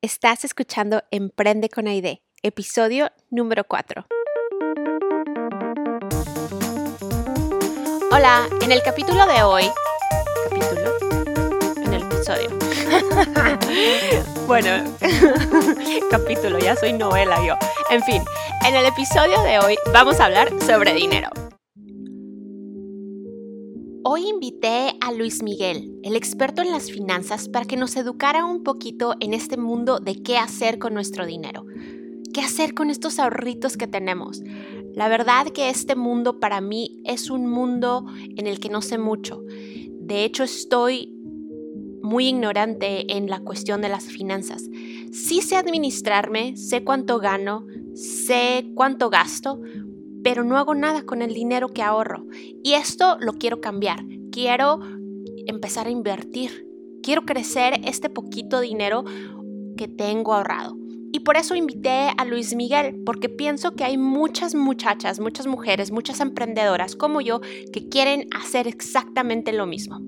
Estás escuchando Emprende con Aide, episodio número 4. Hola, en el capítulo de hoy, capítulo, en el episodio. bueno, capítulo, ya soy novela yo. En fin, en el episodio de hoy vamos a hablar sobre dinero. Invité a Luis Miguel, el experto en las finanzas, para que nos educara un poquito en este mundo de qué hacer con nuestro dinero, qué hacer con estos ahorritos que tenemos. La verdad que este mundo para mí es un mundo en el que no sé mucho. De hecho, estoy muy ignorante en la cuestión de las finanzas. Sí sé administrarme, sé cuánto gano, sé cuánto gasto, pero no hago nada con el dinero que ahorro. Y esto lo quiero cambiar. Quiero empezar a invertir. Quiero crecer este poquito dinero que tengo ahorrado. Y por eso invité a Luis Miguel, porque pienso que hay muchas muchachas, muchas mujeres, muchas emprendedoras como yo que quieren hacer exactamente lo mismo.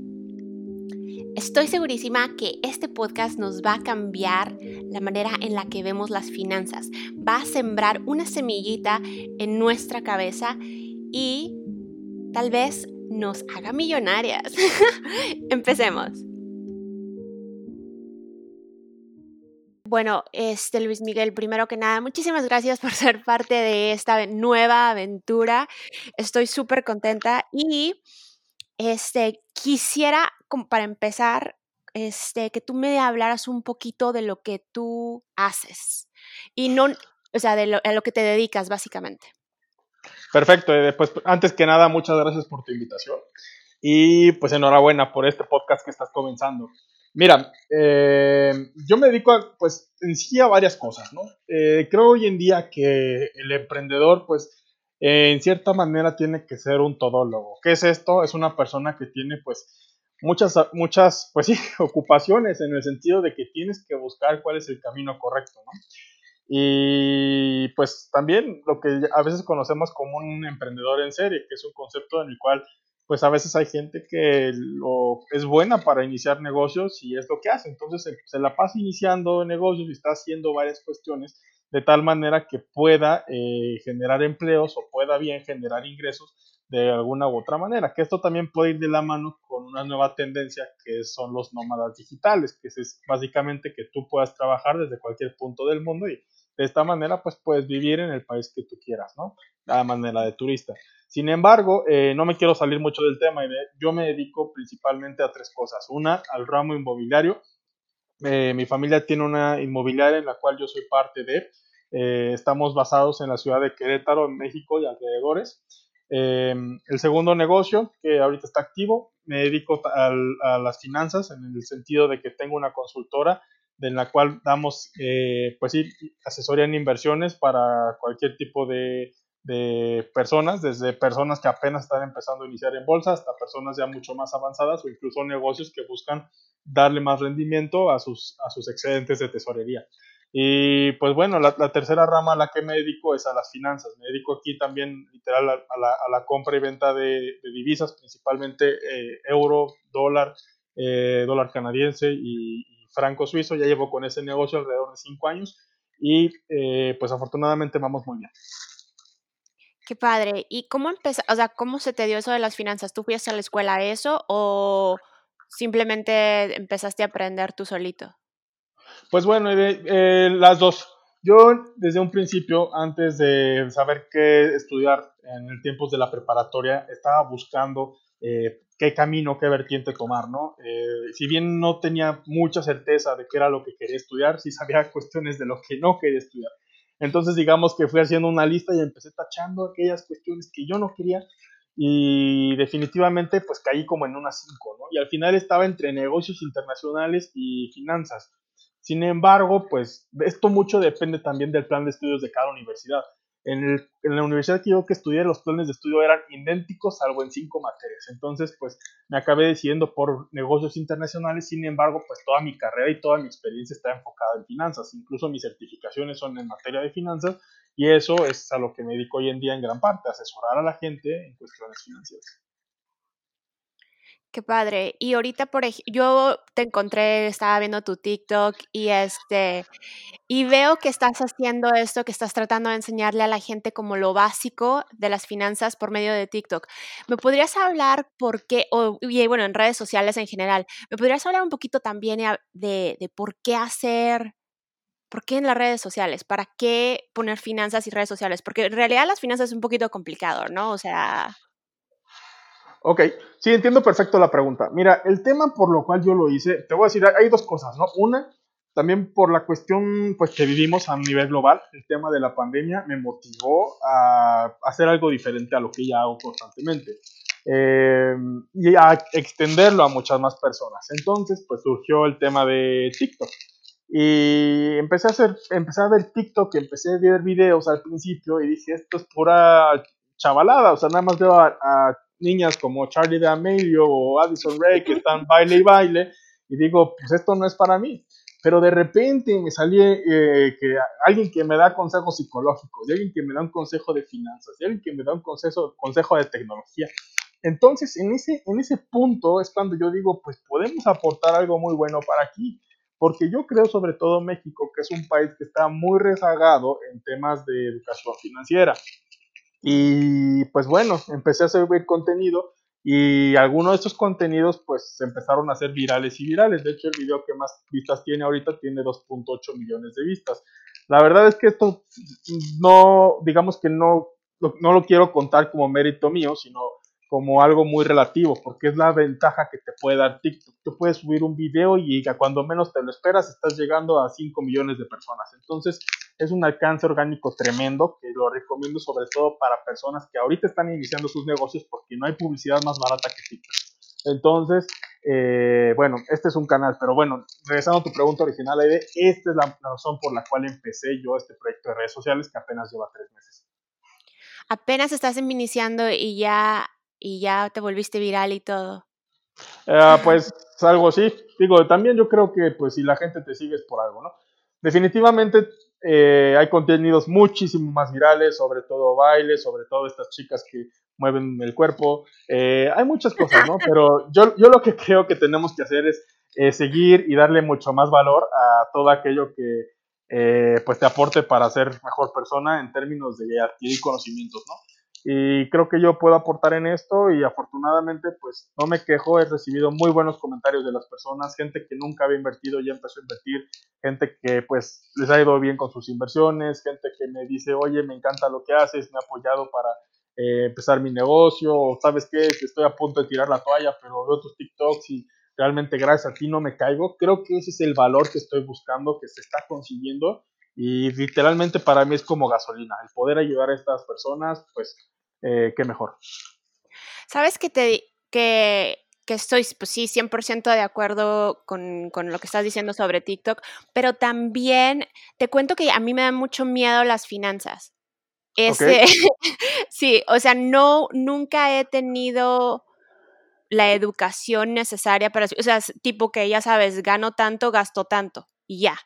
Estoy segurísima que este podcast nos va a cambiar la manera en la que vemos las finanzas. Va a sembrar una semillita en nuestra cabeza y tal vez nos haga millonarias. Empecemos. Bueno, este Luis Miguel, primero que nada, muchísimas gracias por ser parte de esta nueva aventura. Estoy súper contenta y este quisiera para empezar, este, que tú me hablaras un poquito de lo que tú haces y no, o sea, de a lo que te dedicas básicamente. Perfecto, pues antes que nada, muchas gracias por tu invitación y pues enhorabuena por este podcast que estás comenzando. Mira, eh, yo me dedico a, pues en sí a varias cosas, ¿no? Eh, creo hoy en día que el emprendedor, pues en cierta manera tiene que ser un todólogo. ¿Qué es esto? Es una persona que tiene pues muchas, muchas, pues sí, ocupaciones en el sentido de que tienes que buscar cuál es el camino correcto, ¿no? Y pues también lo que a veces conocemos como un emprendedor en serie, que es un concepto en el cual pues a veces hay gente que lo, es buena para iniciar negocios y es lo que hace. Entonces se, la pasa iniciando negocios y está haciendo varias cuestiones de tal manera que pueda eh, generar empleos o pueda bien generar ingresos de alguna u otra manera, que esto también puede ir de la mano con una nueva tendencia que son los nómadas digitales, que es básicamente que tú puedas trabajar desde cualquier punto del mundo y de esta manera pues puedes vivir en el país que tú quieras, ¿no? De manera de turista. Sin embargo, eh, no me quiero salir mucho del tema, yo me dedico principalmente a tres cosas. Una, al ramo inmobiliario. Eh, mi familia tiene una inmobiliaria en la cual yo soy parte de. Eh, estamos basados en la ciudad de Querétaro, en México y alrededores. Eh, el segundo negocio, que ahorita está activo, me dedico a las finanzas en el sentido de que tengo una consultora en la cual damos, eh, pues sí, asesoría en inversiones para cualquier tipo de, personas, desde personas que apenas están empezando a iniciar en bolsa hasta personas ya mucho más avanzadas o incluso negocios que buscan darle más rendimiento a sus, a sus excedentes de tesorería. Y pues bueno, la, tercera rama a la que me dedico es a las finanzas. Me dedico aquí también literal a, la, compra y venta de, divisas, principalmente eh, euro, dólar, eh, dólar canadiense y, franco suizo. Ya llevo con ese negocio alrededor de cinco años y eh, pues afortunadamente vamos muy bien. Qué padre. ¿Y cómo empezó, o sea, cómo se te dio eso de las finanzas? ¿Tú fuiste a la escuela eso o simplemente empezaste a aprender tú solito? Pues bueno, eh, las dos. Yo desde un principio, antes de saber qué estudiar en el tiempos de la preparatoria, estaba buscando eh, qué camino, qué vertiente tomar, ¿no? Eh, si bien no tenía mucha certeza de qué era lo que quería estudiar, sí sabía cuestiones de lo que no quería estudiar. Entonces, digamos que fui haciendo una lista y empecé tachando aquellas cuestiones que yo no quería y definitivamente pues caí como en unas cinco, ¿no? Y al final estaba entre negocios internacionales y finanzas. Sin embargo, pues esto mucho depende también del plan de estudios de cada universidad. En, la universidad que yo que estudié, los planes de estudio eran idénticos, salvo en cinco materias. Entonces, pues me acabé decidiendo por negocios internacionales. Sin embargo, pues toda mi carrera y toda mi experiencia está enfocada en finanzas. Incluso mis certificaciones son en materia de finanzas. Y eso es a lo que me dedico hoy en día en gran parte, asesorar a la gente en cuestiones financieras. Qué padre. Y ahorita, por ejemplo, yo te encontré, estaba viendo tu TikTok y este, y veo que estás haciendo esto, que estás tratando de enseñarle a la gente como lo básico de las finanzas por medio de TikTok. ¿Me podrías hablar por qué, o, y bueno, en redes sociales en general, ¿me podrías hablar un poquito también de, de por qué hacer ¿por qué en las redes sociales? ¿Para qué poner finanzas y redes sociales? Porque en realidad las finanzas es un poquito complicado, ¿no? O sea... Ok, sí, entiendo perfecto la pregunta. Mira, el tema por lo cual yo lo hice, te voy a decir, hay dos cosas, ¿no? Una, también por la cuestión pues, que vivimos a nivel global, el tema de la pandemia me motivó a hacer algo diferente a lo que ya hago constantemente. Eh, y a extenderlo a muchas más personas. Entonces, pues surgió el tema de TikTok. Y empecé a hacer, empecé a ver TikTok, empecé a ver videos al principio y dije, esto es pura chavalada, o sea, nada más veo a, niñas como Charlie D'Amelio o Addison Ray que están baile y baile y digo, pues esto no es para mí. Pero de repente me salí eh, que alguien que me da consejos psicológicos, de alguien que me da un consejo de finanzas, de alguien que me da un consejo, consejo de tecnología. Entonces, en ese, en ese punto es cuando yo digo, pues podemos aportar algo muy bueno para aquí porque yo creo sobre todo México, que es un país que está muy rezagado en temas de educación financiera. Y pues bueno, empecé a hacer contenido y algunos de estos contenidos pues empezaron a hacer virales y virales. De hecho, el video que más vistas tiene ahorita tiene 2.8 millones de vistas. La verdad es que esto no, digamos que no, no lo quiero contar como mérito mío, sino como algo muy relativo, porque es la ventaja que te puede dar TikTok. Tú puedes subir un video y cuando menos te lo esperas estás llegando a 5 millones de personas. Entonces es un alcance orgánico tremendo que lo recomiendo sobre todo para personas que ahorita están iniciando sus negocios porque no hay publicidad más barata que TikTok. Entonces, eh, bueno, este es un canal, pero bueno, regresando a tu pregunta original, Aide, esta es la, razón por la cual empecé yo este proyecto de redes sociales que apenas lleva tres meses. Apenas estás iniciando y ya y ya te volviste viral y todo. Eh, pues algo así. Digo, también yo creo que pues si la gente te sigue es por algo, ¿no? Definitivamente eh, hay contenidos muchísimo más virales, sobre todo bailes, sobre todo estas chicas que mueven el cuerpo. Eh, hay muchas cosas, ¿no? Pero yo, yo lo que creo que tenemos que hacer es seguir y darle mucho más valor a todo aquello que pues te aporte para ser mejor persona en términos de adquirir conocimientos, ¿no? Y creo que yo puedo aportar en esto y afortunadamente pues no me quejo, he recibido muy buenos comentarios de las personas, gente que nunca había invertido ya empezó a invertir, gente que pues les ha ido bien con sus inversiones, gente que me dice, oye, me encanta lo que haces, me ha apoyado para eh, empezar mi negocio, o sabes qué, estoy a punto de tirar la toalla, pero veo tus TikToks y realmente gracias a ti no me caigo. Creo que ese es el valor que estoy buscando, que se está consiguiendo y literalmente para mí es como gasolina, el poder ayudar a estas personas, pues eh, qué mejor. Sabes que te que, que estoy, pues sí, 100% de acuerdo con, con, lo que estás diciendo sobre TikTok, pero también te cuento que a mí me da mucho miedo las finanzas. Ese, sí, o sea, no, nunca he tenido la educación necesaria para, o sea, tipo que ya sabes, gano tanto, gasto tanto y ya.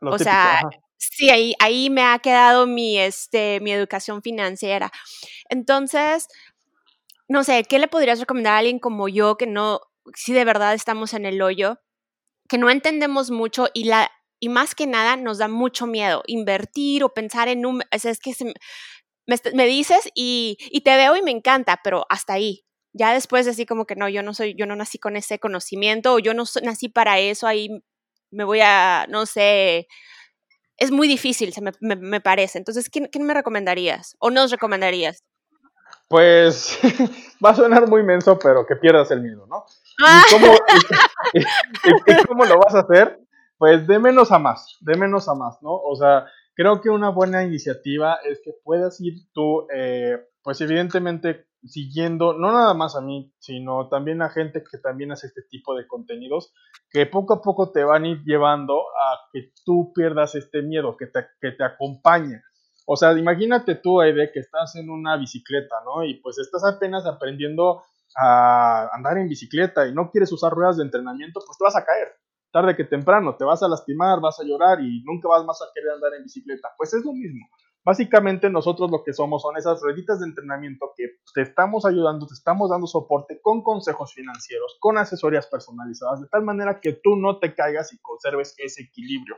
o sea, Sí, ahí, ahí me ha quedado mi, este, mi educación financiera. Entonces, no sé, ¿qué le podrías recomendar a alguien como yo que no, si de verdad estamos en el hoyo, que no entendemos mucho y la y más que nada nos da mucho miedo invertir o pensar en un, es, que me, dices y, y, te veo y me encanta, pero hasta ahí. Ya después así como que no, yo no soy, yo no nací con ese conocimiento o yo no nací para eso, ahí me voy a, no sé, es muy difícil, se me, me, parece. Entonces, ¿quién, me recomendarías o nos recomendarías? Pues va a sonar muy menso, pero que pierdas el miedo, ¿no? Ah. ¿Y, cómo, lo vas a hacer? Pues de menos a más, de menos a más, ¿no? O sea, creo que una buena iniciativa es que puedas ir tú, eh, pues evidentemente siguiendo, no nada más a mí, sino también a gente que también hace este tipo de contenidos, que poco a poco te van a ir llevando a que tú pierdas este miedo, que te, que te acompañe. O sea, imagínate tú, Aide, que estás en una bicicleta, ¿no? Y pues estás apenas aprendiendo a andar en bicicleta y no quieres usar ruedas de entrenamiento, pues te vas a caer. Tarde que temprano, te vas a lastimar, vas a llorar y nunca vas más a querer andar en bicicleta. Pues es lo mismo Básicamente nosotros lo que somos son esas rueditas de entrenamiento que te estamos ayudando, te estamos dando soporte con consejos financieros, con asesorías personalizadas, de tal manera que tú no te caigas y conserves ese equilibrio.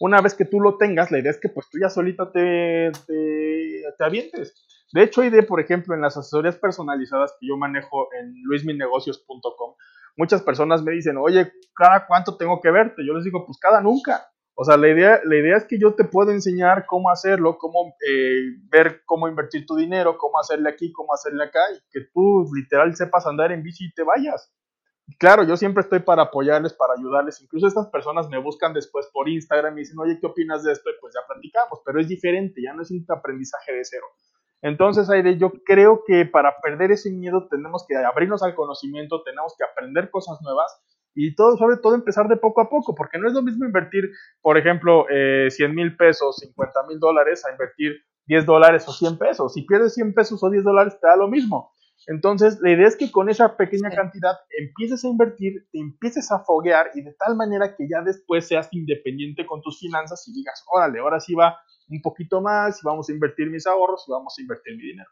Una vez que tú lo tengas, la idea es que pues tú ya solita te, te, te avientes. De hecho, de, por ejemplo, en las asesorías personalizadas que yo manejo en luisminegocios.com, muchas personas me dicen, oye, ¿cada cuánto tengo que verte? Yo les digo, pues cada nunca. O sea, la idea, la idea es que yo te puedo enseñar cómo hacerlo, cómo eh, ver cómo invertir tu dinero, cómo hacerle aquí, cómo hacerle acá, y que tú literal sepas andar en bici y te vayas. Claro, yo siempre estoy para apoyarles, para ayudarles. Incluso estas personas me buscan después por Instagram y dicen, oye, ¿qué opinas de esto? Y pues ya platicamos, pero es diferente, ya no es un aprendizaje de cero. Entonces, Aide, yo creo que para perder ese miedo tenemos que abrirnos al conocimiento, tenemos que aprender cosas nuevas y todo, sobre todo empezar de poco a poco, porque no es lo mismo invertir, por ejemplo, eh, 100 mil pesos, 50 mil dólares, a invertir 10 dólares o 100 pesos. Si pierdes 100 pesos o 10 dólares, te da lo mismo. Entonces, la idea es que con esa pequeña cantidad empieces a invertir, te empieces a foguear y de tal manera que ya después seas independiente con tus finanzas y digas, órale, ahora sí va un poquito más y vamos a invertir mis ahorros y vamos a invertir mi dinero.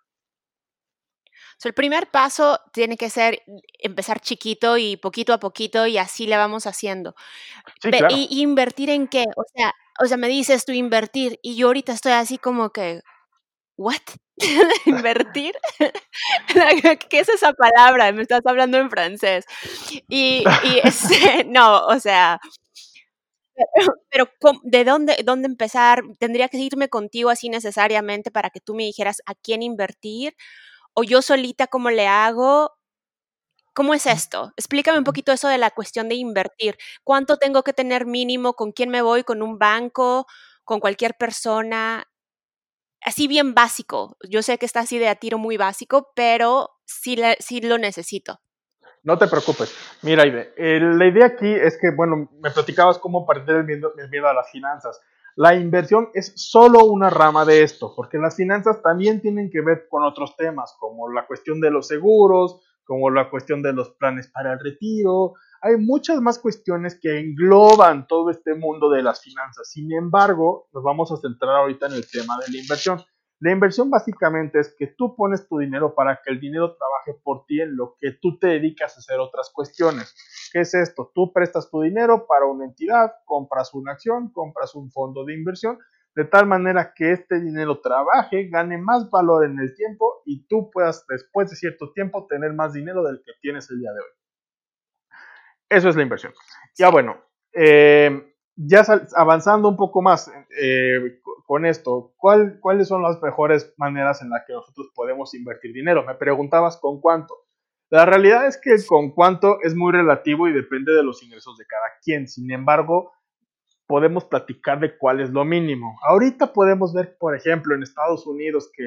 El primer paso tiene que ser empezar chiquito y poquito a poquito y así le vamos haciendo. ¿Y invertir en qué? O sea, o sea, me dices tú invertir y yo ahorita estoy así como que, ¿what? ¿Invertir? ¿Qué es esa palabra? Me estás hablando en francés. Y, y este, no, o sea, pero, ¿de dónde, dónde empezar? ¿Tendría que irme contigo así necesariamente para que tú me dijeras a quién invertir? ¿O yo solita cómo le hago? ¿Cómo es esto? Explícame un poquito eso de la cuestión de invertir. ¿Cuánto tengo que tener mínimo? ¿Con quién me voy? ¿Con un banco? ¿Con cualquier persona? Así bien básico. Yo sé que está así de a tiro muy básico, pero sí, sí lo necesito. No te preocupes. Mira, Ide, la idea aquí es que, bueno, me platicabas cómo perder el miedo, el miedo a las finanzas. La inversión es solo una rama de esto, porque las finanzas también tienen que ver con otros temas, como la cuestión de los seguros, como la cuestión de los planes para el retiro. Hay muchas más cuestiones que engloban todo este mundo de las finanzas. Sin embargo, nos vamos a centrar ahorita en el tema de la inversión. La inversión básicamente es que tú pones tu dinero para que el dinero trabaje por ti en lo que tú te dedicas a hacer otras cuestiones. ¿Qué es esto? Tú prestas tu dinero para una entidad, compras una acción, compras un fondo de inversión, de tal manera que este dinero trabaje, gane más valor en el tiempo y tú puedas después de cierto tiempo tener más dinero del que tienes el día de hoy. Eso es la inversión. Ya bueno, eh, ya avanzando un poco más eh, con esto, ¿cuáles son las mejores maneras en las que nosotros podemos invertir dinero? Me preguntabas con cuánto. La realidad es que con cuánto es muy relativo y depende de los ingresos de cada quien. Sin embargo, podemos platicar de cuál es lo mínimo. Ahorita podemos ver, por ejemplo, en Estados Unidos que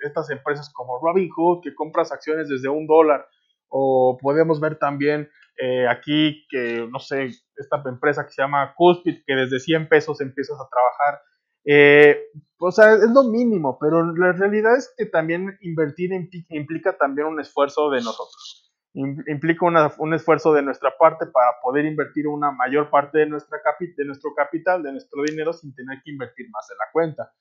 estas empresas como Robinhood, que compras acciones desde un dólar, o podemos ver también eh, aquí que, no sé, esta empresa que se llama Cuspid, que desde 100 pesos empiezas a trabajar. Eh, o sea, es lo mínimo, pero la realidad es que también invertir implica también un esfuerzo de nosotros. Implica un esfuerzo de nuestra parte para poder invertir una mayor parte de, nuestro capital, de nuestro dinero, sin tener que invertir más en la cuenta.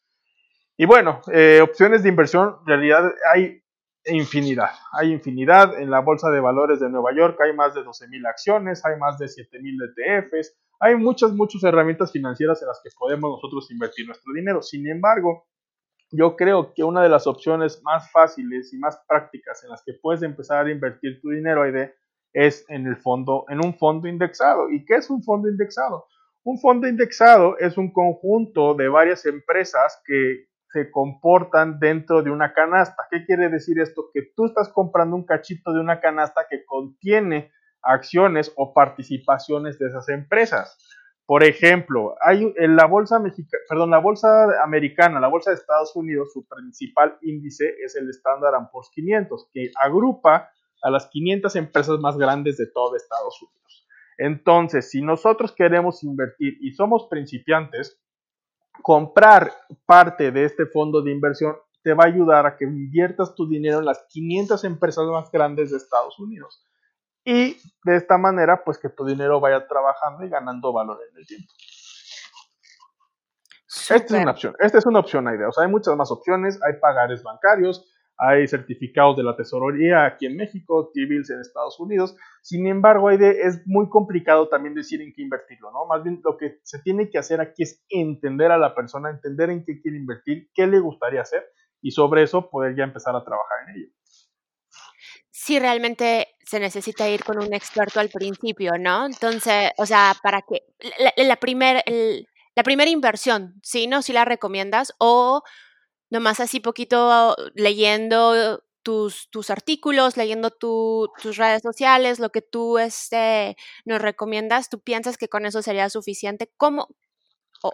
Y bueno, eh, opciones de inversión, en realidad hay infinidad. Hay infinidad. En la Bolsa de Valores de Nueva York hay más de 12.000 acciones, hay más de 7.000 ETFs, hay muchas, muchas herramientas financieras en las que podemos nosotros invertir nuestro dinero. Sin embargo, yo creo que una de las opciones más fáciles y más prácticas en las que puedes empezar a invertir tu dinero, Aide, es en el fondo, en un fondo indexado. ¿Y qué es un fondo indexado? Un fondo indexado es un conjunto de varias empresas que se comportan dentro de una canasta. ¿Qué quiere decir esto? Que tú estás comprando un cachito de una canasta que contiene acciones o participaciones de esas empresas. Por ejemplo, hay en la bolsa mexicana, perdón, la bolsa americana, la bolsa de Estados Unidos, su principal índice es el Standard Poor's 500, que agrupa a las 500 empresas más grandes de todo Estados Unidos. Entonces, si nosotros queremos invertir y somos principiantes, comprar parte de este fondo de inversión te va a ayudar a que inviertas tu dinero en las 500 empresas más grandes de Estados Unidos. Y de esta manera, pues que tu dinero vaya trabajando y ganando valor en el tiempo. Esta es una opción, esta es una opción, idea. O sea, hay muchas más opciones, hay pagares bancarios, hay certificados de la tesorería aquí en México, T-bills en Estados Unidos. Sin embargo, es muy complicado también decir en qué invertirlo, ¿no? Más bien lo que se tiene que hacer aquí es entender a la persona, entender en qué quiere invertir, qué le gustaría hacer y sobre eso poder ya empezar a trabajar en ello. Sí, realmente se necesita ir con un experto al principio, ¿no? Entonces, o sea, para que la, la, primera inversión, ¿sí? ¿No? Si la recomiendas o nomás así poquito leyendo tus, tus artículos, leyendo tus redes sociales, lo que tú este, nos recomiendas, ¿tú piensas que con eso sería suficiente? ¿Cómo? O,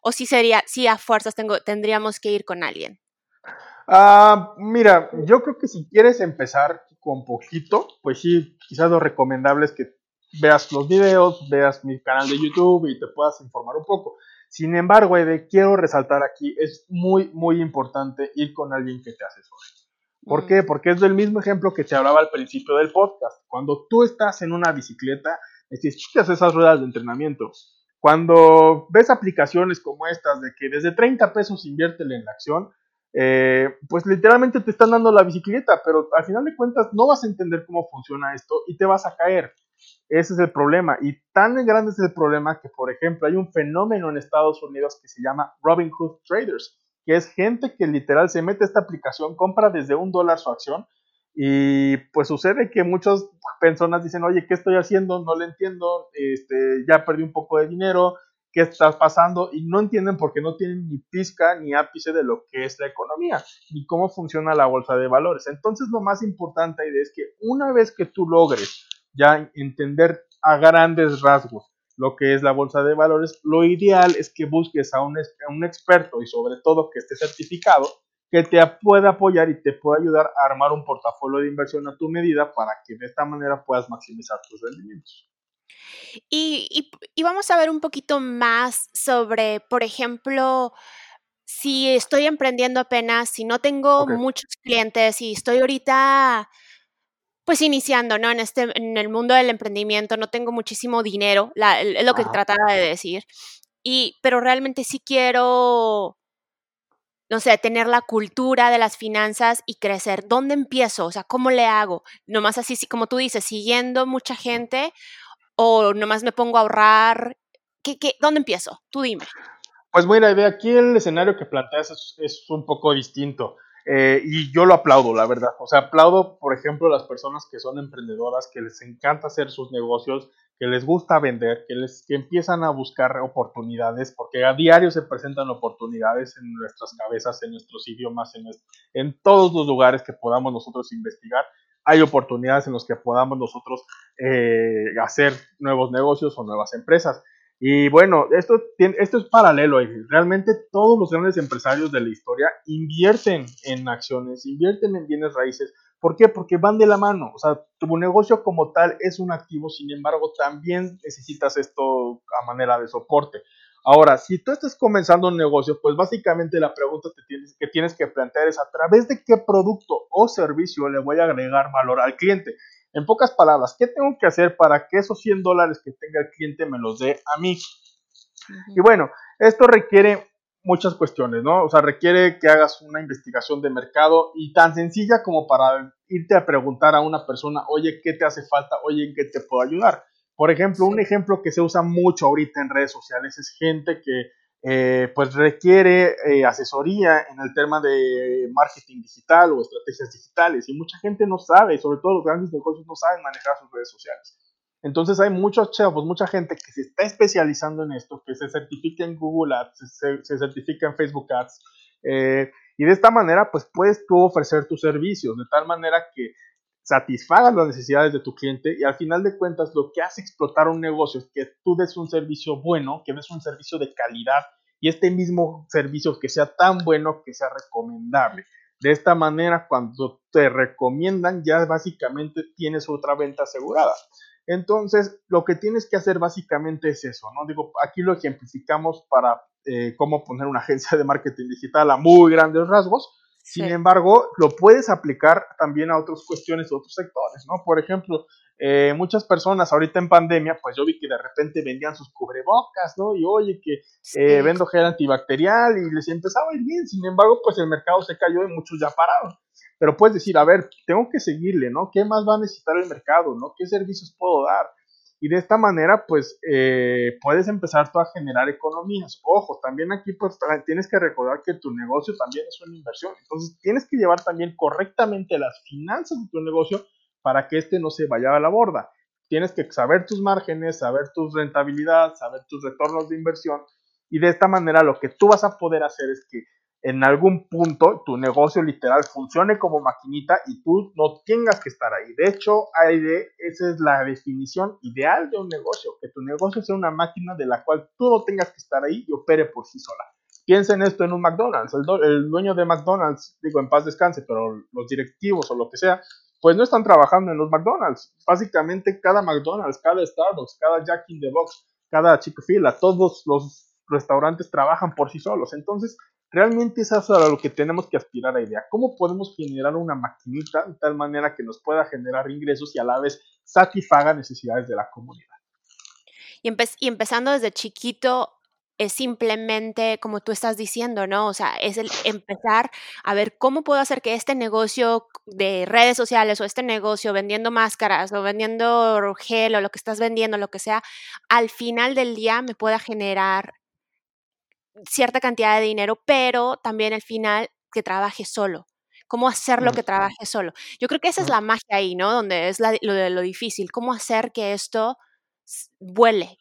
o si sería, si a fuerzas tengo, tendríamos que ir con alguien. Ah, mira, yo creo que si quieres empezar con poquito, pues sí, quizás lo recomendable es que veas los videos, veas mi canal de YouTube y te puedas informar un poco. Sin embargo, Ede, quiero resaltar aquí, es muy, muy importante ir con alguien que te asesore. ¿Por qué? Mm. Porque es del mismo ejemplo que te hablaba al principio del podcast. Cuando tú estás en una bicicleta, necesitas esas ruedas de entrenamiento. Cuando ves aplicaciones como estas de que desde 30 pesos inviértele en la acción, eh, pues literalmente te están dando la bicicleta, pero al final de cuentas no vas a entender cómo funciona esto y te vas a caer. Ese es el problema. Y tan grande es el problema que, por ejemplo, hay un fenómeno en Estados Unidos que se llama Robinhood Traders, que es gente que literal se mete a esta aplicación, compra desde un dólar su acción y pues sucede que muchas personas dicen, oye, ¿qué estoy haciendo? No le entiendo, este, ya perdí un poco de dinero, ¿qué está pasando? Y no entienden porque no tienen ni pizca ni ápice de lo que es la economía, ni cómo funciona la bolsa de valores. Entonces lo más importante es que una vez que tú logres ya entender a grandes rasgos lo que es la bolsa de valores, lo ideal es que busques a un, un experto y sobre todo que esté certificado que te pueda apoyar y te pueda ayudar a armar un portafolio de inversión a tu medida para que de esta manera puedas maximizar tus rendimientos. Y, y, vamos a ver un poquito más sobre, por ejemplo, si estoy emprendiendo apenas, si no tengo muchos clientes y estoy ahorita pues iniciando, ¿no? En este, en el mundo del emprendimiento, no tengo muchísimo dinero, es lo que trataba de decir. Y, pero realmente sí quiero, no sé, tener la cultura de las finanzas y crecer. ¿Dónde empiezo? O sea, ¿cómo le hago? Nomás así, como tú dices, siguiendo mucha gente o nomás me pongo a ahorrar. ¿Qué, qué, ¿Dónde empiezo? Tú dime. Pues mira, aquí el escenario que planteas es, un poco distinto. Eh, y yo lo aplaudo, la verdad. O sea, aplaudo, por ejemplo, las personas que son emprendedoras, que les encanta hacer sus negocios, que les gusta vender, que, les, que empiezan a buscar oportunidades, porque a diario se presentan oportunidades en nuestras cabezas, en nuestros idiomas, en, en todos los lugares que podamos nosotros investigar. Hay oportunidades en los que podamos nosotros eh, hacer nuevos negocios o nuevas empresas. Y bueno, esto, esto es paralelo. Realmente todos los grandes empresarios de la historia invierten en acciones, invierten en bienes raíces. ¿Por qué? Porque van de la mano. O sea, tu negocio como tal es un activo, sin embargo, también necesitas esto a manera de soporte. Ahora, si tú estás comenzando un negocio, pues básicamente la pregunta que tienes que plantear es a través de qué producto o servicio le voy a agregar valor al cliente. En pocas palabras, ¿qué tengo que hacer para que esos 100 dólares que tenga el cliente me los dé a mí? Y bueno, esto requiere muchas cuestiones, ¿no? O sea, requiere que hagas una investigación de mercado y tan sencilla como para irte a preguntar a una persona, oye, ¿qué te hace falta? Oye, ¿en qué te puedo ayudar? Por ejemplo, un ejemplo que se usa mucho ahorita en redes sociales es gente que eh, pues requiere eh, asesoría en el tema de marketing digital o estrategias digitales y mucha gente no sabe, sobre todo los grandes negocios no saben manejar sus redes sociales. Entonces hay muchos chavos, mucha gente que se está especializando en esto, que se certifica en Google Ads, se, certifica en Facebook Ads, eh, y de esta manera pues puedes tú ofrecer tus servicios, de tal manera que satisfagas las necesidades de tu cliente y al final de cuentas lo que hace explotar un negocio es que tú des un servicio bueno, que des un servicio de calidad y este mismo servicio que sea tan bueno que sea recomendable. De esta manera, cuando te recomiendan, ya básicamente tienes otra venta asegurada. Entonces, lo que tienes que hacer básicamente es eso, ¿no? Digo, aquí lo ejemplificamos para eh, cómo poner una agencia de marketing digital a muy grandes rasgos, Sin embargo, lo puedes aplicar también a otras cuestiones de otros sectores, ¿no? Por ejemplo, eh, muchas personas ahorita en pandemia, pues yo vi que de repente vendían sus cubrebocas, ¿no? Y oye, que eh, vendo gel antibacterial y les empezaba a ir bien. Sin embargo, pues el mercado se cayó y muchos ya pararon. Pero puedes decir, a ver, tengo que seguirle, ¿no? ¿Qué más va a necesitar el mercado, ¿no? ¿Qué servicios puedo dar? Y de esta manera, pues, eh, puedes empezar tú a generar economías. Ojo, también aquí, pues, tienes que recordar que tu negocio también es una inversión. Entonces, tienes que llevar también correctamente las finanzas de tu negocio para que este no se vaya a la borda. Tienes que saber tus márgenes, saber tus rentabilidad, saber tus retornos de inversión. Y de esta manera, lo que tú vas a poder hacer es que en algún punto tu negocio literal funcione como maquinita y tú no tengas que estar ahí. De hecho, esa es la definición ideal de un negocio, que tu negocio sea una máquina de la cual tú no tengas que estar ahí y opere por sí sola. Piensa en esto en un McDonald's. El, el dueño de McDonald's, digo en paz descanse, pero los directivos o lo que sea, pues no están trabajando en los McDonald's. Básicamente cada McDonald's, cada Starbucks, cada Jack in the Box, cada Chick-fil-A, todos los restaurantes trabajan por sí solos. Entonces, Realmente es eso a lo que tenemos que aspirar a idea. ¿Cómo podemos generar una maquinita de tal manera que nos pueda generar ingresos y a la vez satisfaga necesidades de la comunidad? Y, y empezando desde chiquito, es simplemente como tú estás diciendo, ¿no? O sea, es el empezar a ver cómo puedo hacer que este negocio de redes sociales o este negocio vendiendo máscaras o vendiendo gel o lo que estás vendiendo, lo que sea, al final del día me pueda generar cierta cantidad de dinero, pero también al final que trabaje solo. ¿Cómo hacerlo que trabaje solo? Yo creo que esa es la magia ahí, ¿no? Donde es lo de lo difícil. ¿Cómo hacer que esto vuele?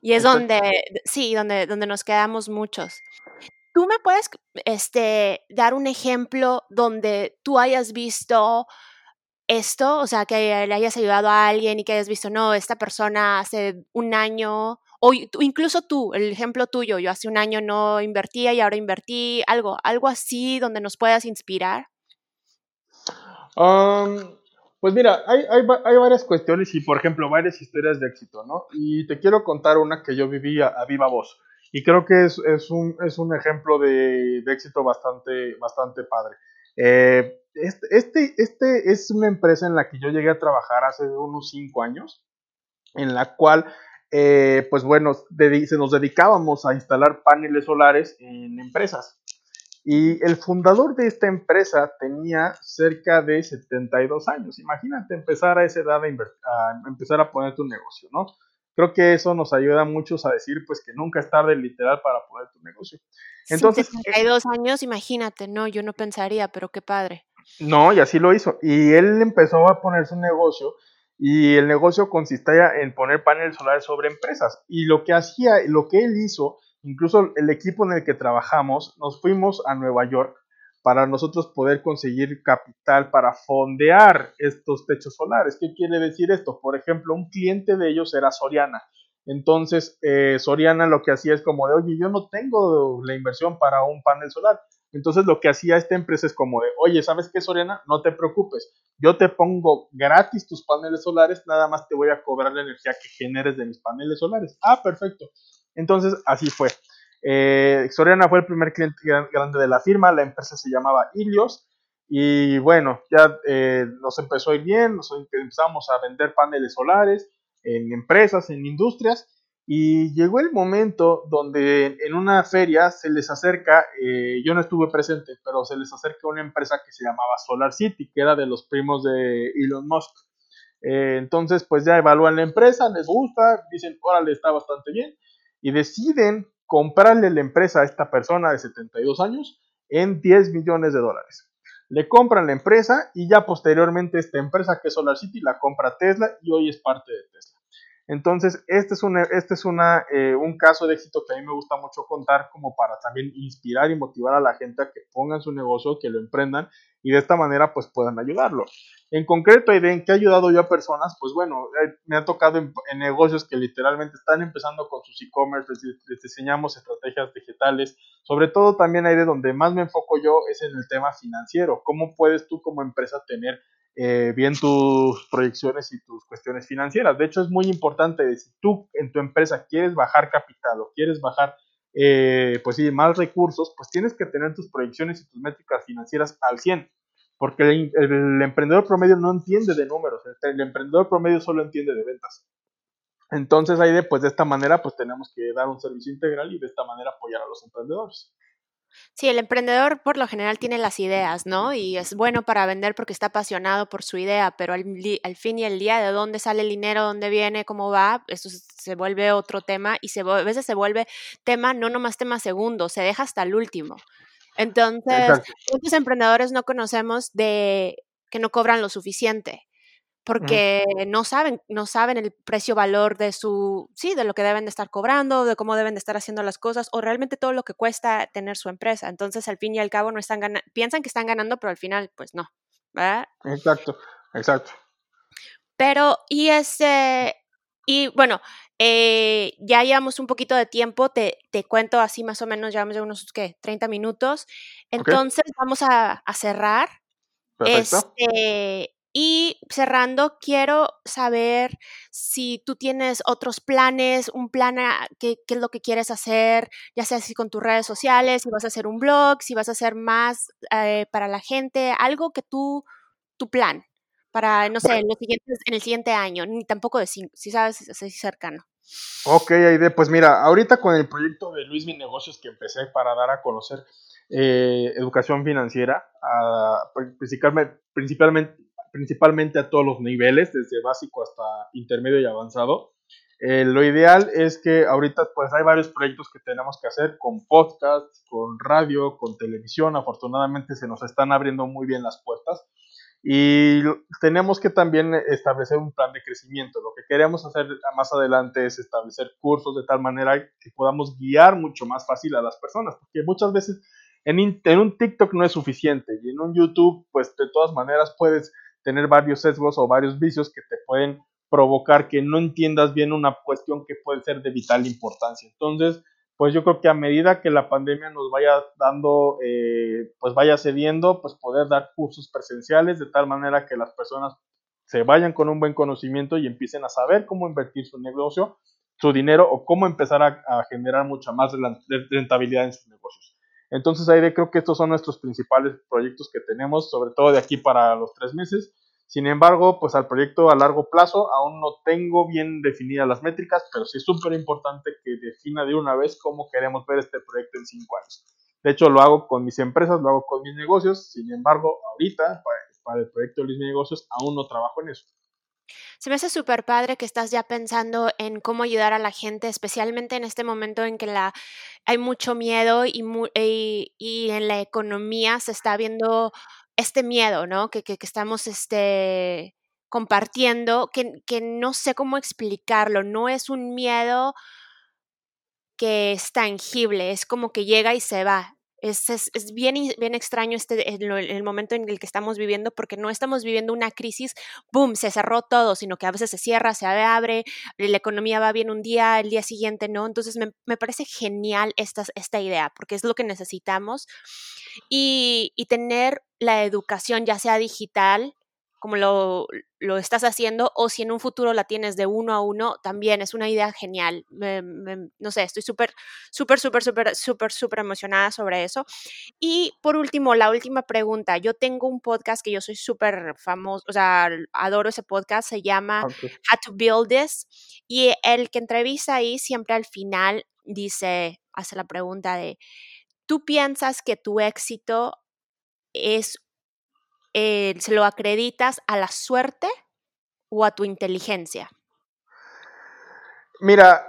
Y es donde, sí, donde, donde nos quedamos muchos. ¿Tú me puedes este, dar un ejemplo donde tú hayas visto esto? O sea, que le hayas ayudado a alguien y que hayas visto, no, esta persona hace un año o incluso tú, el ejemplo tuyo, yo hace un año no invertía y ahora invertí, algo, algo así donde nos puedas inspirar. pues mira, hay, hay, varias cuestiones y, por ejemplo, varias historias de éxito, ¿no? Y te quiero contar una que yo viví a, viva voz. Y creo que es, es, un, es un, ejemplo de, de, éxito bastante, bastante padre. Eh, este, este, este, es una empresa en la que yo llegué a trabajar hace unos cinco años, en la cual eh, pues bueno, se nos dedicábamos a instalar paneles solares en empresas. Y el fundador de esta empresa tenía cerca de 72 años. Imagínate empezar a esa edad a, empezar a poner tu negocio, ¿no? Creo que eso nos ayuda a muchos a decir, pues, que nunca es tarde literal para poner tu negocio. Entonces, 72 años, imagínate, no, yo no pensaría, pero qué padre. No, y así lo hizo. Y él empezó a poner su negocio y el negocio consistía en poner paneles solares sobre empresas. Y lo que hacía, lo que él hizo, incluso el equipo en el que trabajamos, nos fuimos a Nueva York para nosotros poder conseguir capital para fondear estos techos solares. ¿Qué quiere decir esto? Por ejemplo, un cliente de ellos era Soriana. Entonces, eh, Soriana lo que hacía es como de, oye, yo no tengo la inversión para un panel solar. Entonces lo que hacía esta empresa es como de, oye, ¿sabes qué, Soriana? No te preocupes, yo te pongo gratis tus paneles solares, nada más te voy a cobrar la energía que generes de mis paneles solares. Ah, perfecto. Entonces así fue. Eh, Soriana fue el primer cliente grande de la firma, la empresa se llamaba Ilios y bueno, ya eh, nos empezó a ir bien, nos empezamos a vender paneles solares en empresas, en industrias y llegó el momento donde en una feria se les acerca, eh, yo no estuve presente, pero se les acerca una empresa que se llamaba Solar City, que era de los primos de Elon Musk. Eh, entonces, pues ya evalúan la empresa, les gusta, dicen, órale, está bastante bien, y deciden comprarle la empresa a esta persona de 72 años en 10 millones de dólares. Le compran la empresa y ya posteriormente esta empresa que es Solar City la compra Tesla y hoy es parte de Tesla. Entonces, este es, una, este es una, eh, un caso de éxito que a mí me gusta mucho contar como para también inspirar y motivar a la gente a que pongan su negocio, que lo emprendan y de esta manera pues puedan ayudarlo. En concreto, ¿en qué ha ayudado yo a personas? Pues bueno, eh, me ha tocado en, negocios que literalmente están empezando con sus e-commerce, les, diseñamos estrategias digitales, sobre todo también hay de donde más me enfoco yo es en el tema financiero, cómo puedes tú como empresa tener eh, bien tus proyecciones y tus cuestiones financieras. De hecho, es muy importante, si tú en tu empresa quieres bajar capital o quieres bajar eh, pues sí, más recursos, pues tienes que tener tus proyecciones y tus métricas financieras al 100. Porque el, emprendedor promedio no entiende de números, el, emprendedor promedio solo entiende de ventas. Entonces, ahí de, pues de esta manera, pues tenemos que dar un servicio integral y de esta manera apoyar a los emprendedores. Sí, el emprendedor por lo general tiene las ideas, ¿no? Y es bueno para vender porque está apasionado por su idea, pero al, fin y al día, ¿de dónde sale el dinero? ¿Dónde viene? ¿Cómo va? Eso se vuelve otro tema y se, a veces se vuelve tema, no nomás tema segundo, se deja hasta el último. Entonces, muchos emprendedores no conocemos de que no cobran lo suficiente porque no saben, no saben el precio valor de su, sí, de lo que deben de estar cobrando, de cómo deben de estar haciendo las cosas, o realmente todo lo que cuesta tener su empresa. Entonces, al fin y al cabo, no están ganando, piensan que están ganando, pero al final, pues no. ¿verdad? Exacto, exacto. Pero, y ese, y bueno, eh, ya llevamos un poquito de tiempo, te, te, cuento así más o menos, llevamos ya unos, ¿qué? 30 minutos. Entonces, vamos a, a cerrar. Perfecto. Este, y cerrando, quiero saber si tú tienes otros planes, un plan, qué, qué, es lo que quieres hacer, ya sea si con tus redes sociales, si vas a hacer un blog, si vas a hacer más eh, para la gente, algo que tú, tu plan, para, no sé, en, los siguientes, en el siguiente año, ni tampoco de cinco, si sabes, es cercano. Ok, Aide, pues mira, ahorita con el proyecto de Luis Mi Negocios que empecé para dar a conocer eh, educación financiera, principalmente, principalmente principalmente a todos los niveles, desde básico hasta intermedio y avanzado. Eh, lo ideal es que ahorita pues hay varios proyectos que tenemos que hacer con podcast, con radio, con televisión. Afortunadamente se nos están abriendo muy bien las puertas y tenemos que también establecer un plan de crecimiento. Lo que queremos hacer más adelante es establecer cursos de tal manera que podamos guiar mucho más fácil a las personas, porque muchas veces en, en un TikTok no es suficiente y en un YouTube pues de todas maneras puedes tener varios sesgos o varios vicios que te pueden provocar que no entiendas bien una cuestión que puede ser de vital importancia. Entonces, pues yo creo que a medida que la pandemia nos vaya dando, eh, pues vaya cediendo, pues poder dar cursos presenciales de tal manera que las personas se vayan con un buen conocimiento y empiecen a saber cómo invertir su negocio, su dinero o cómo empezar a, a generar mucha más rentabilidad en sus negocios. Entonces, creo que estos son nuestros principales proyectos que tenemos, sobre todo de aquí para los tres meses. Sin embargo, pues al proyecto a largo plazo aún no tengo bien definidas las métricas, pero sí es súper importante que defina de una vez cómo queremos ver este proyecto en cinco años. De hecho, lo hago con mis empresas, lo hago con mis negocios. Sin embargo, ahorita, para, el proyecto de mis negocios, aún no trabajo en eso. Se me hace súper padre que estás ya pensando en cómo ayudar a la gente, especialmente en este momento en que la, hay mucho miedo y, y, en la economía se está viendo este miedo, ¿no? Que, que, estamos este, compartiendo, que, que no sé cómo explicarlo, no es un miedo que es tangible, es como que llega y se va. Es, es, bien, bien extraño este, el, el, momento en el que estamos viviendo porque no estamos viviendo una crisis, boom, se cerró todo, sino que a veces se cierra, se abre, la economía va bien un día, el día siguiente no. Entonces me, me parece genial esta, esta idea porque es lo que necesitamos y, y tener la educación, ya sea digital, como lo, lo, estás haciendo, o si en un futuro la tienes de uno a uno, también es una idea genial. no sé, estoy súper, súper, súper, súper, súper, súper emocionada sobre eso. Y por último, la última pregunta. Yo tengo un podcast que yo soy súper famoso, o sea, adoro ese podcast, se llama How to Build This. Y el que entrevista ahí siempre al final dice, hace la pregunta de, ¿tú piensas que tu éxito es eh, se lo acreditas a la suerte o a tu inteligencia? Mira,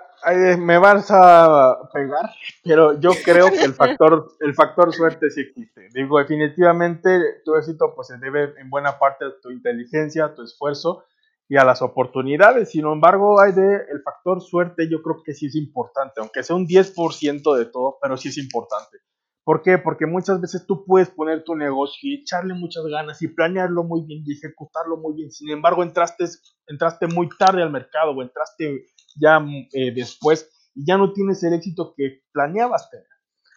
me vas a pegar, pero yo creo que el factor, el factor suerte sí existe. Digo, definitivamente tu éxito pues se debe en buena parte a tu inteligencia, a tu esfuerzo y a las oportunidades. Sin embargo, hay de, el factor suerte yo creo que sí es importante, aunque sea un 10% de todo, pero sí es importante. ¿Por qué? Porque muchas veces tú puedes poner tu negocio y echarle muchas ganas y planearlo muy bien y ejecutarlo muy bien. Sin embargo, entraste, entraste muy tarde al mercado o entraste ya eh, después y ya no tienes el éxito que planeabas tener.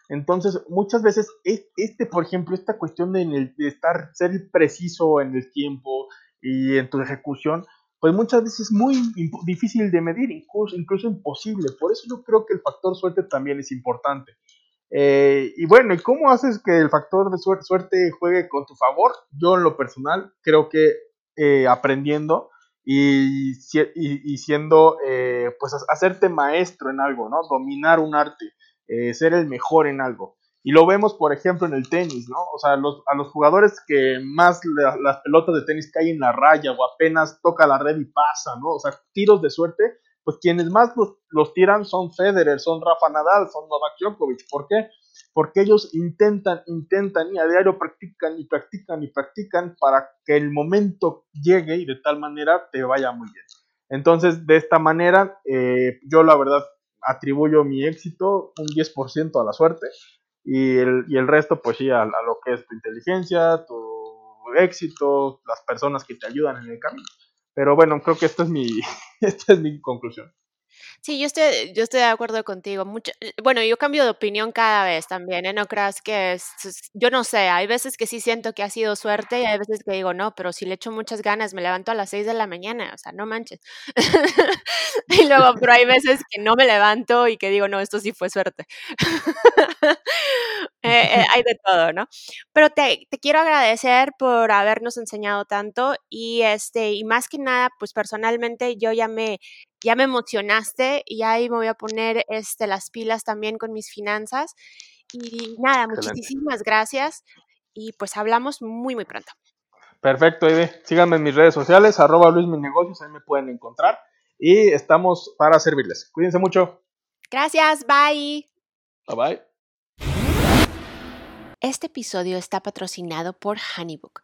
Entonces, muchas veces, este, por ejemplo, esta cuestión de, estar, ser preciso en el tiempo y en tu ejecución, pues muchas veces es muy difícil de medir, incluso, incluso imposible. Por eso yo creo que el factor suerte también es importante. Eh, y bueno, ¿y cómo haces que el factor de suerte, juegue con tu favor? Yo en lo personal creo que eh, aprendiendo y, y, siendo, eh, pues hacerte maestro en algo, ¿no? Dominar un arte, ser el mejor en algo. Y lo vemos, por ejemplo, en el tenis, ¿no? O sea, los, a los jugadores que más las pelotas de tenis caen en la raya o apenas toca la red y pasa, ¿no? O sea, tiros de suerte, pues quienes más los, los tiran son Federer, son Rafa Nadal, son Novak Djokovic. ¿Por qué? Porque ellos intentan, intentan y a diario practican y practican y practican para que el momento llegue y de tal manera te vaya muy bien. Entonces, de esta manera, eh, yo la verdad atribuyo mi éxito un 10% a la suerte y el, y el resto, pues sí, a, lo que es tu inteligencia, tu éxito, las personas que te ayudan en el camino. Pero bueno, creo que esta es mi, esta es mi conclusión. Sí, yo estoy, yo estoy de acuerdo contigo. Mucho, eh, bueno, yo cambio de opinión cada vez también, ¿eh? No creas que es, yo no sé, hay veces que sí siento que ha sido suerte y hay veces que digo, no, pero si le echo muchas ganas, me levanto a las 6 de la mañana, o sea, no manches. y luego, pero hay veces que no me levanto y que digo, no, esto sí fue suerte. Eh, hay de todo, ¿no? Pero te, te, quiero agradecer por habernos enseñado tanto y este, y más que nada, pues personalmente yo ya me ya me emocionaste y ahí me voy a poner este, las pilas también con mis finanzas. Y nada, muchísimas gracias y pues hablamos muy, muy pronto. Perfecto, Ivy. Síganme en mis redes sociales, arroba Luis Negocios, ahí me pueden encontrar y estamos para servirles. Cuídense mucho. Gracias, bye. Bye bye. Este episodio está patrocinado por Honeybook.